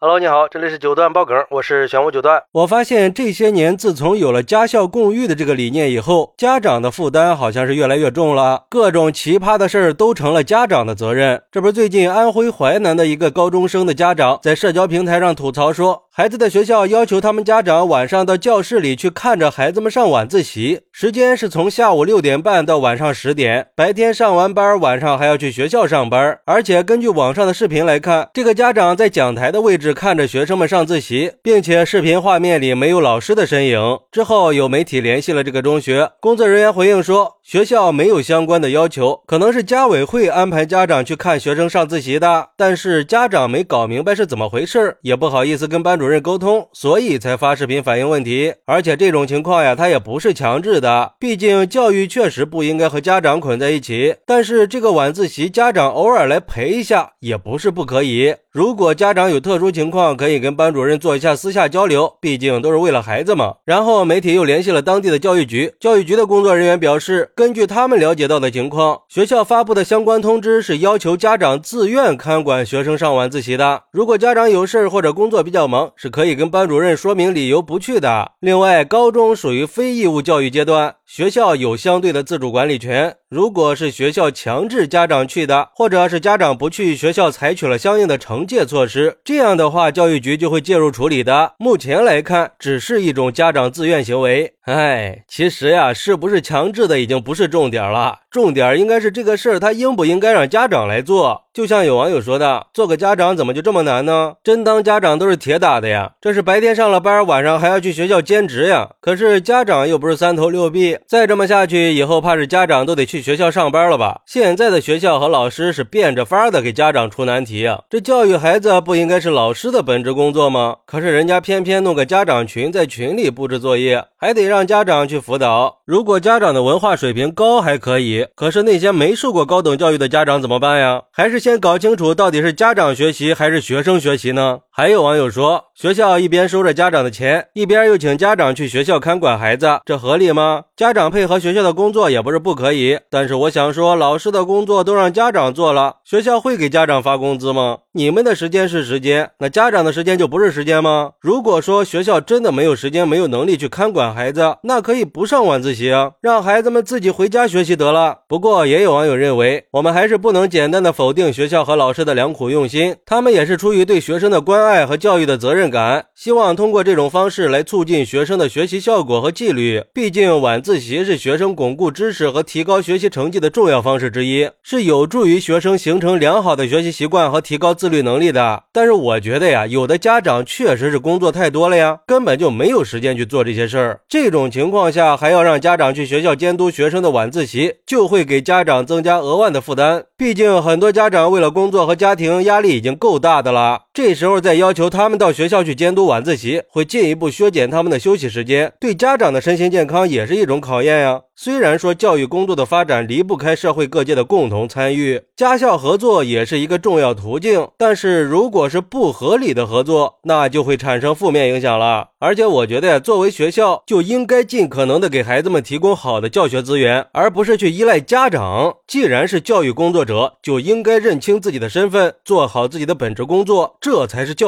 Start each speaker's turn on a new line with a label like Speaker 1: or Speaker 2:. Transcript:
Speaker 1: Hello，你好，这里是九段爆梗，我是玄武九段。我发现这些年，自从有了家校共育的这个理念以后，家长的负担好像是越来越重了，各种奇葩的事儿都成了家长的责任。这不是最近安徽淮南的一个高中生的家长在社交平台上吐槽说，孩子的学校要求他们家长晚上到教室里去看着孩子们上晚自习，时间是从下午六点半到晚上十点，白天上完班，晚上还要去学校上班，而且根据网上的视频来看，这个家长在讲台的位置。看着学生们上自习，并且视频画面里没有老师的身影。之后有媒体联系了这个中学工作人员，回应说学校没有相关的要求，可能是家委会安排家长去看学生上自习的。但是家长没搞明白是怎么回事，也不好意思跟班主任沟通，所以才发视频反映问题。而且这种情况呀，他也不是强制的，毕竟教育确实不应该和家长捆在一起。但是这个晚自习家长偶尔来陪一下也不是不可以。如果家长有特殊情况，可以跟班主任做一下私下交流，毕竟都是为了孩子嘛。然后媒体又联系了当地的教育局，教育局的工作人员表示，根据他们了解到的情况，学校发布的相关通知是要求家长自愿看管学生上晚自习的。如果家长有事儿或者工作比较忙，是可以跟班主任说明理由不去的。另外，高中属于非义务教育阶段，学校有相对的自主管理权。如果是学校强制家长去的，或者是家长不去，学校采取了相应的惩戒措施，这样的话，教育局就会介入处理的。目前来看，只是一种家长自愿行为。哎，其实呀，是不是强制的已经不是重点了，重点应该是这个事儿，他应不应该让家长来做？就像有网友说的，做个家长怎么就这么难呢？真当家长都是铁打的呀？这是白天上了班，晚上还要去学校兼职呀？可是家长又不是三头六臂，再这么下去，以后怕是家长都得去学校上班了吧？现在的学校和老师是变着法的给家长出难题啊！这教育孩子不应该是老师的本职工作吗？可是人家偏偏弄个家长群，在群里布置作业，还得让家长去辅导。如果家长的文化水平高还可以，可是那些没受过高等教育的家长怎么办呀？还是先？先搞清楚到底是家长学习还是学生学习呢？还有网友说，学校一边收着家长的钱，一边又请家长去学校看管孩子，这合理吗？家长配合学校的工作也不是不可以，但是我想说，老师的工作都让家长做了，学校会给家长发工资吗？你们的时间是时间，那家长的时间就不是时间吗？如果说学校真的没有时间、没有能力去看管孩子，那可以不上晚自习，让孩子们自己回家学习得了。不过也有网友认为，我们还是不能简单的否定。学校和老师的良苦用心，他们也是出于对学生的关爱爱和教育的责任感，希望通过这种方式来促进学生的学习效果和纪律。毕竟晚自习是学生巩固知识和提高学习成绩的重要方式之一，是有助于学生形成良好的学习习惯和提高自律能力的。但是我觉得呀，有的家长确实是工作太多了呀，根本就没有时间去做这些事儿。这种情况下还要让家长去学校监督学生的晚自习，就会给家长增加额外的负担。毕竟很多家长。为了工作和家庭压力已经够大的了，这时候再要求他们到学校去监督晚自习，会进一步削减他们的休息时间，对家长的身心健康也是一种考验呀。虽然说教育工作的发展离不开社会各界的共同参与，家校合作也是一个重要途径，但是如果是不合理的合作，那就会产生负面影响了。而且我觉得，作为学校就应该尽可能的给孩子们提供好的教学资源，而不是去依赖家长。既然是教育工作者，就应该认清自己的身份，做好自己的本职工作，这才是教